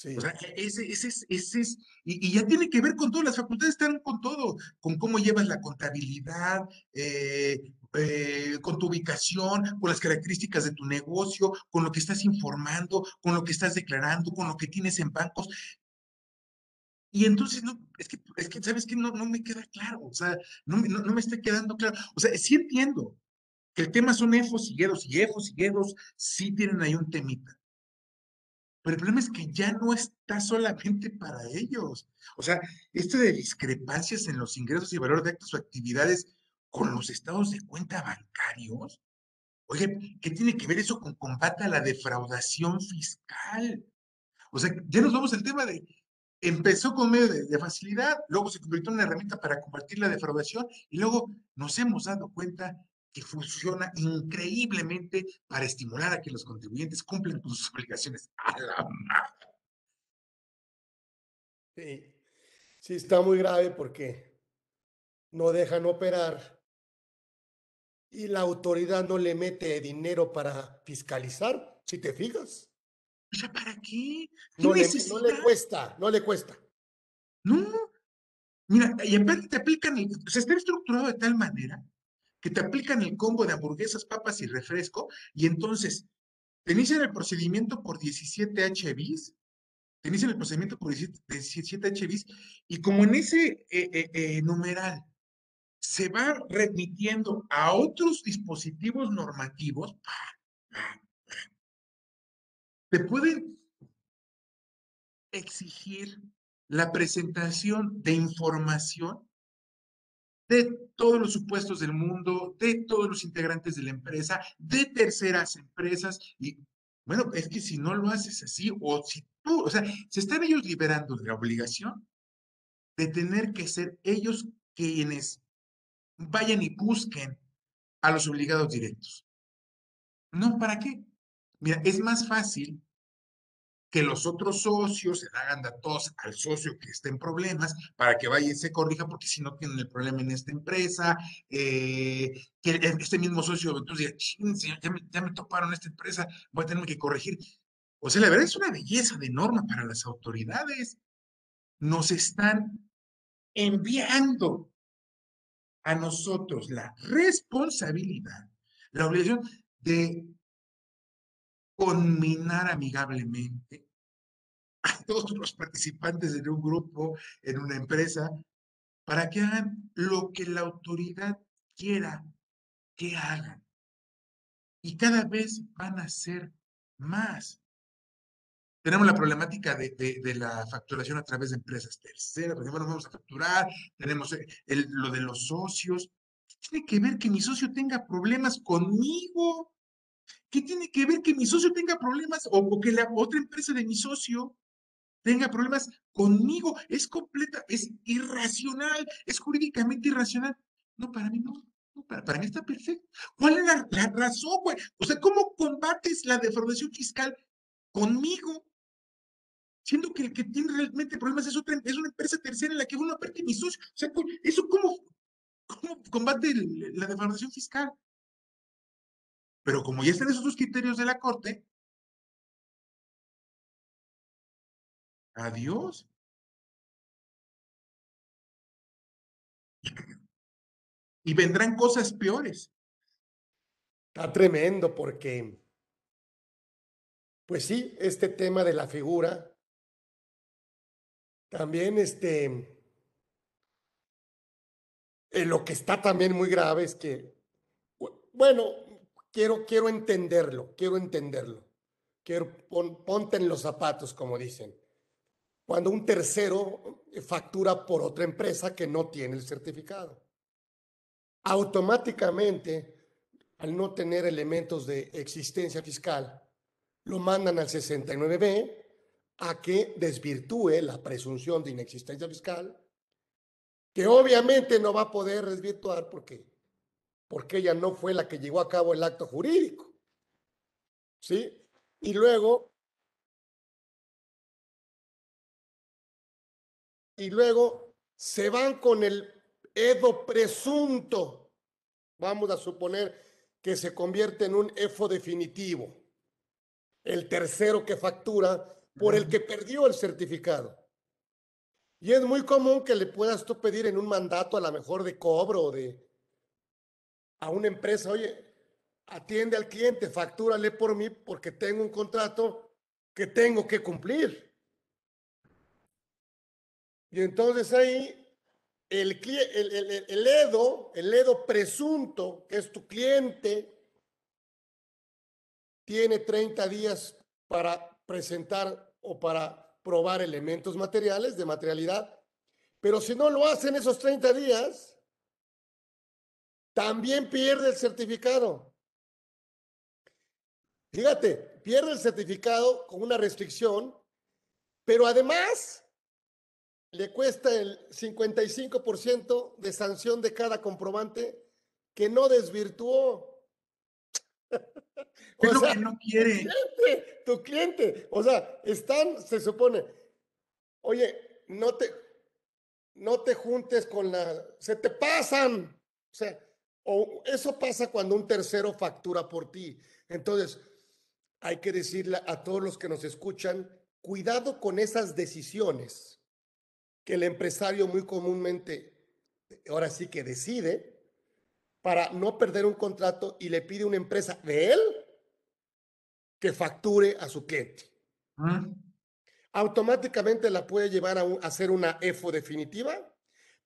S1: Sí.
S2: O sea, e, ese, ese, ese es, y, ya tiene que ver con todo, las facultades están con todo, con cómo llevas la contabilidad, eh, eh, con tu ubicación, con las características de tu negocio, con lo que estás informando, con lo que estás declarando, con lo que tienes en bancos. Y entonces, no, es que, es que ¿sabes qué? No, no me queda claro, o sea, no, no, no me está quedando claro. O sea, sí entiendo que el tema son efos y eros, y efos y eros sí tienen ahí un temita pero el problema es que ya no está solamente para ellos. O sea, esto de discrepancias en los ingresos y valor de actos o actividades con los estados de cuenta bancarios, oye, ¿qué tiene que ver eso con combate a la defraudación fiscal? O sea, ya nos vamos al tema de, empezó con medio de, de, facilidad, luego se convirtió en una herramienta para combatir la defraudación y luego nos hemos dado cuenta que funciona increíblemente para estimular a que los contribuyentes cumplan con sus obligaciones. A la
S1: Sí, sí, está muy grave porque no dejan operar y la autoridad no le mete dinero para fiscalizar, si te fijas.
S2: O sea, ¿para qué?
S1: no, le, no, le, cuesta, no le cuesta.
S2: No. Mira, y aparte te aplican, se está estructurado de tal manera que te aplican el combo de hamburguesas, papas y refresco, y entonces te inician el procedimiento por 17 HBs, te inician el procedimiento por 17 HBs, y como en ese eh, eh, eh, numeral se va remitiendo a otros dispositivos normativos, te pueden exigir la presentación de información de todos los supuestos del mundo, de todos los integrantes de la empresa, de terceras empresas. Y bueno, es que si no lo haces así, o si tú, o sea, se están ellos liberando de la obligación de tener que ser ellos quienes vayan y busquen a los obligados directos. No, ¿para qué? Mira, es más fácil que los otros socios se hagan datos al socio que esté en problemas para que vaya y se corrija, porque si no tienen el problema en esta empresa, eh, que este mismo socio entonces diga, ya me, ya me toparon esta empresa, voy a tener que corregir. O sea, la verdad es una belleza de norma para las autoridades. Nos están enviando a nosotros la responsabilidad, la obligación de conminar amigablemente a todos los participantes en un grupo, en una empresa, para que hagan lo que la autoridad quiera que hagan. Y cada vez van a ser más. Tenemos la problemática de, de, la facturación a través de empresas terceras, por ejemplo, vamos a facturar, tenemos eh, el, lo de los socios. Tiene que ver que mi socio tenga problemas conmigo ¿Qué tiene que ver que mi socio tenga problemas o, que la otra empresa de mi socio tenga problemas conmigo? Es completa, es irracional, es jurídicamente irracional. No, para mí no. para, mí está perfecto. ¿Cuál es la, razón, güey? O sea, ¿cómo combates la defraudación fiscal conmigo? Siendo que el que tiene realmente problemas es, otra, es una empresa tercera en la que uno aparte mi socio. O sea, ¿eso cómo, cómo combate la defraudación fiscal? Pero como ya están esos criterios de la Corte, adiós. Y vendrán cosas peores.
S1: Está tremendo porque, pues sí, este tema de la figura, también este, eh, lo que está también muy grave es que, bueno, quiero, quiero entenderlo, quiero entenderlo. Quiero, ponte en los zapatos, como dicen. cuando un tercero factura por otra empresa que no tiene el certificado. Automáticamente, al no tener elementos de existencia fiscal, lo mandan al 69B a que desvirtúe la presunción de inexistencia fiscal, que obviamente no va a poder desvirtuar porque, porque ella no fue la que llevó a cabo el acto jurídico. ¿Sí? Y luego, y luego se van con el edo presunto. Vamos a suponer que se convierte en un EFO definitivo. El tercero que factura por el que perdió el certificado. Y es muy común que le puedas tú pedir en un mandato a lo mejor de cobro o de a una empresa, oye, atiende al cliente, factúrale por mí porque tengo un contrato que tengo que cumplir. Y entonces ahí el, el, el, el EDO, el EDO presunto, que es tu cliente, tiene 30 días para presentar o para probar elementos materiales de materialidad. Pero si no lo hacen esos 30 días, también pierde el certificado. Fíjate, pierde el certificado con una restricción, pero además le cuesta el 55% de sanción de cada comprobante que no desvirtuó.
S2: Es lo que no quiere.
S1: Tu cliente, o sea, están, se supone, oye, no te, no te juntes con la, se te pasan, o sea, o eso pasa cuando un tercero factura por ti. Entonces, hay que decirle a todos los que nos escuchan, cuidado con esas decisiones que el empresario muy comúnmente, ahora sí que decide, para no perder un contrato y le pide a una empresa de él que facture a su cliente. Mm. Automáticamente la puede llevar a, hacer una EFO definitiva,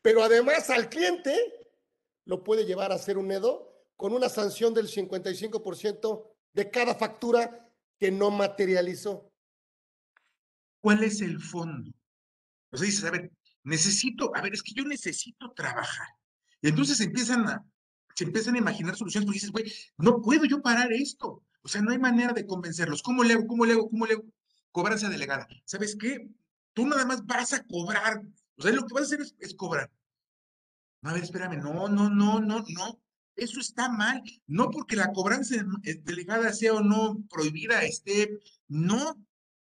S1: pero además al cliente lo puede llevar a hacer un EDO con una sanción del 55% de cada factura que no materializó.
S2: ¿Cuál es el fondo? O sea, dices, a ver, necesito, a ver, es que yo necesito trabajar. Y entonces empiezan a, se empiezan a imaginar soluciones porque dices, güey, no puedo yo parar esto. O sea, no hay manera de convencerlos. ¿Cómo le hago? ¿Cómo le hago? ¿Cómo le hago? Cobranza delegada. ¿Sabes qué? Tú nada más vas a cobrar. O sea, lo que vas a hacer es, cobrar. No, a ver, espérame. No, no, no, no, no. Eso está mal. No porque la cobranza eh, delegada sea o no prohibida, esté. No.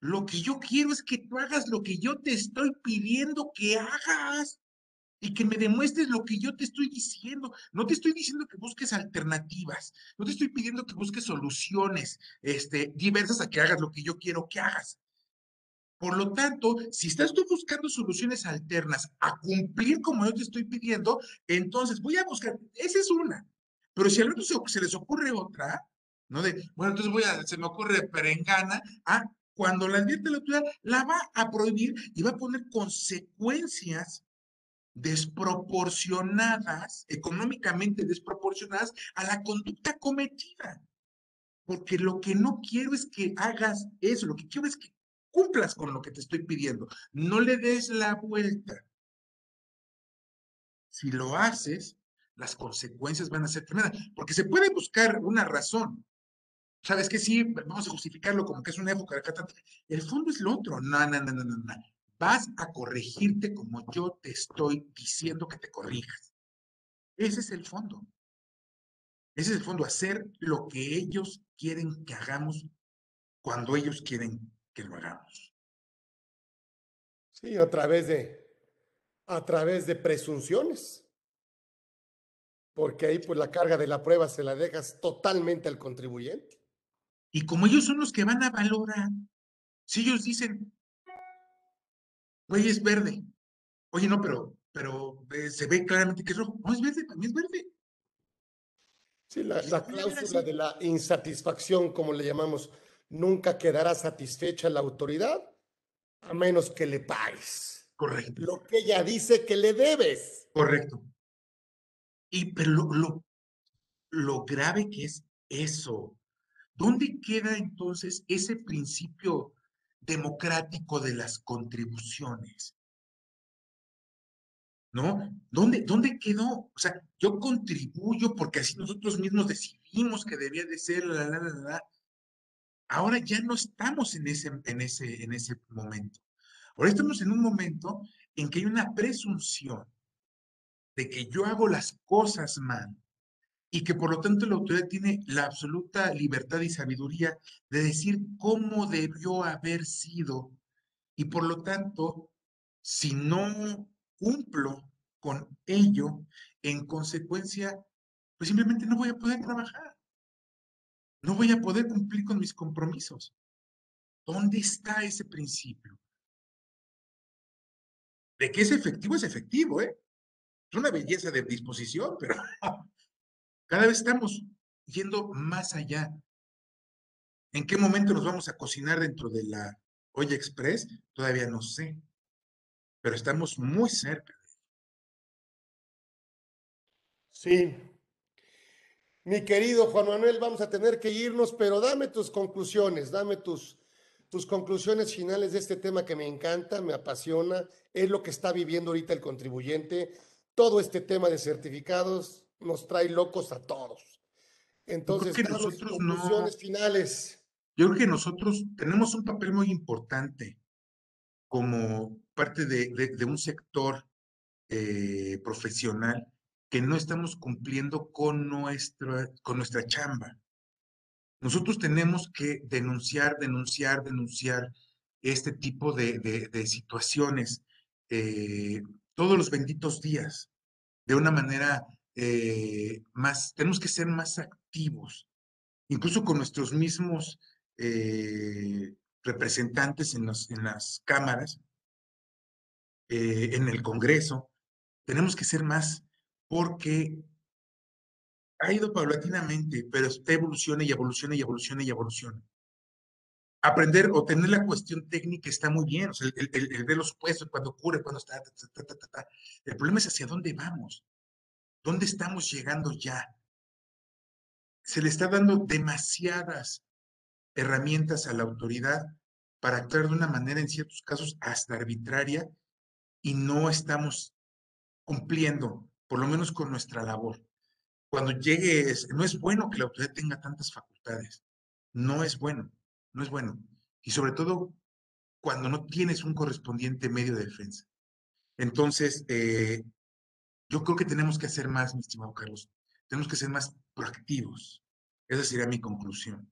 S2: Lo que yo quiero es que tú hagas lo que yo te estoy pidiendo que hagas y que me demuestres lo que yo te estoy diciendo. No te estoy diciendo que busques alternativas, no te estoy pidiendo que busques soluciones este, diversas a que hagas lo que yo quiero que hagas. Por lo tanto, si estás tú buscando soluciones alternas a cumplir como yo te estoy pidiendo, entonces voy a buscar, esa es una. Pero si a otro se, se les ocurre otra, ¿no? De, bueno, entonces voy a, se me ocurre perengana, ah, cuando la advierte la autoridad, la va a prohibir y va a poner consecuencias desproporcionadas, económicamente desproporcionadas a la conducta cometida. Porque lo que no quiero es que hagas eso, lo que quiero es que cumplas con lo que te estoy pidiendo. No le des la vuelta. Si lo haces, las consecuencias van a ser tremendas, porque se puede buscar una razón. ¿Sabes que Sí, vamos a justificarlo como que es una época de. El fondo es lo otro. No, no, no, no. no vas a corregirte como yo te estoy diciendo que te corrijas. Ese es el fondo. Ese es el fondo, hacer lo que ellos quieren que hagamos cuando ellos quieren que lo hagamos.
S1: Sí, a través de, a través de presunciones. Porque ahí pues la carga de la prueba se la dejas totalmente al contribuyente.
S2: Y como ellos son los que van a valorar, si ellos dicen, Güey, es verde. Oye, no, pero, pero eh, se ve claramente que es rojo. No, es verde, mí es verde.
S1: Sí, la, cláusula de la insatisfacción, como le llamamos, nunca quedará satisfecha la autoridad a menos que le pagues.
S2: Correcto.
S1: Lo que ella dice que le debes.
S2: Correcto. Y pero lo, lo, lo grave que es eso. ¿Dónde queda entonces ese principio democrático de las contribuciones. ¿No? ¿Dónde, ¿Dónde quedó? O sea, yo contribuyo porque así nosotros mismos decidimos que debía de ser, la, la, la, la. Ahora ya no estamos en ese, en, ese, en ese momento. Ahora estamos en un momento en que hay una presunción de que yo hago las cosas mal y que por lo tanto la autoridad tiene la absoluta libertad y sabiduría de decir cómo debió haber sido y por lo tanto, si no cumplo con ello, en consecuencia, pues simplemente no voy a poder trabajar. No voy a poder cumplir con mis compromisos. ¿Dónde está ese principio? De que es efectivo, es efectivo, ¿eh? Es una belleza de disposición, pero cada vez estamos yendo más allá. ¿En qué momento nos vamos a cocinar dentro de la olla express? Todavía no sé, pero estamos muy cerca.
S1: Sí. Mi querido Juan Manuel, vamos a tener que irnos, pero dame tus conclusiones, dame tus, tus conclusiones finales de este tema que me encanta, me apasiona, es lo que está viviendo ahorita el contribuyente. Todo este tema de certificados nos trae locos a todos. Entonces, conclusiones
S2: no-
S1: finales.
S2: Yo creo que nosotros tenemos un papel muy importante como parte de, de- de un sector eh, profesional que no estamos cumpliendo con nuestra, con nuestra chamba. Nosotros tenemos que denunciar, denunciar, denunciar este tipo de, de- situaciones eh, todos los benditos días, de una manera eh, más, tenemos que ser más activos, incluso con nuestros mismos eh, representantes en, los- en las cámaras, en el Congreso, tenemos que ser más porque ha ido paulatinamente, pero está evoluciona y evoluciona y evoluciona y evoluciona. Aprender o tener la cuestión técnica está muy bien, o sea, el, ver los supuestos, cuando ocurre, cuando está. El problema es hacia dónde vamos, dónde estamos llegando ya. Se le está dando demasiadas herramientas a la autoridad para actuar de una manera, en ciertos casos, hasta arbitraria, y no estamos cumpliendo, por lo menos con nuestra labor. Cuando llegue, no es bueno que la autoridad tenga tantas facultades. No es bueno, no es bueno. Y sobre todo cuando no tienes un correspondiente medio de defensa. Entonces, eh, yo creo que tenemos que hacer más, mi estimado Carlos. Tenemos que ser más proactivos. Esa sería mi conclusión.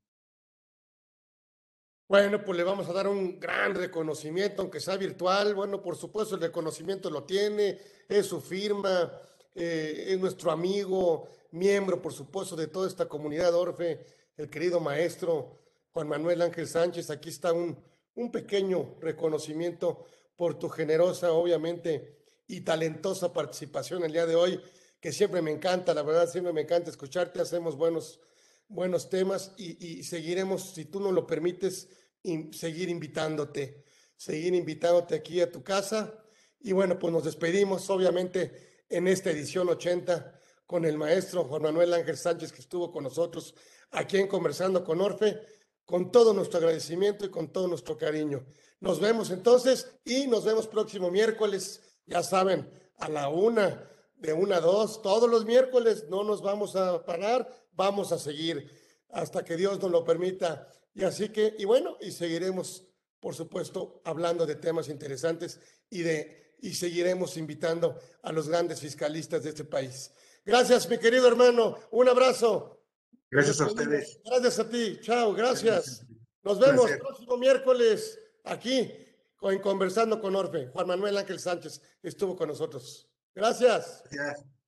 S1: Bueno, pues le vamos a dar un gran reconocimiento, aunque sea virtual. Bueno, por supuesto, el reconocimiento lo tiene, es su firma, eh, es nuestro amigo, miembro, por supuesto, de toda esta comunidad Orfe, el querido maestro Juan Manuel Ángel Sánchez. Aquí está un, un pequeño reconocimiento por tu generosa, obviamente, y talentosa participación el día de hoy, que siempre me encanta, la verdad, siempre me encanta escucharte. Hacemos buenos buenos temas y, seguiremos, si tú nos lo permites, seguir invitándote, seguir invitándote aquí a tu casa. Y bueno, pues nos despedimos, obviamente, en esta edición 80 con el maestro Juan Manuel Ángel Sánchez, que estuvo con nosotros aquí en Conversando con Orfe, con todo nuestro agradecimiento y con todo nuestro cariño. Nos vemos entonces y nos vemos próximo miércoles, ya saben, a la una, de una a dos, todos los miércoles, no nos vamos a parar, vamos a seguir hasta que Dios nos lo permita. Y así que, y bueno, y seguiremos, por supuesto, hablando de temas interesantes y de, y seguiremos invitando a los grandes fiscalistas de este país. Gracias, mi querido hermano. Un abrazo.
S2: Gracias a ustedes.
S1: Gracias a ti. Chao, gracias. Nos vemos
S2: Placer.
S1: próximo miércoles aquí en Conversando con Orfe. Juan Manuel Ángel Sánchez estuvo con nosotros. Gracias.
S2: Gracias.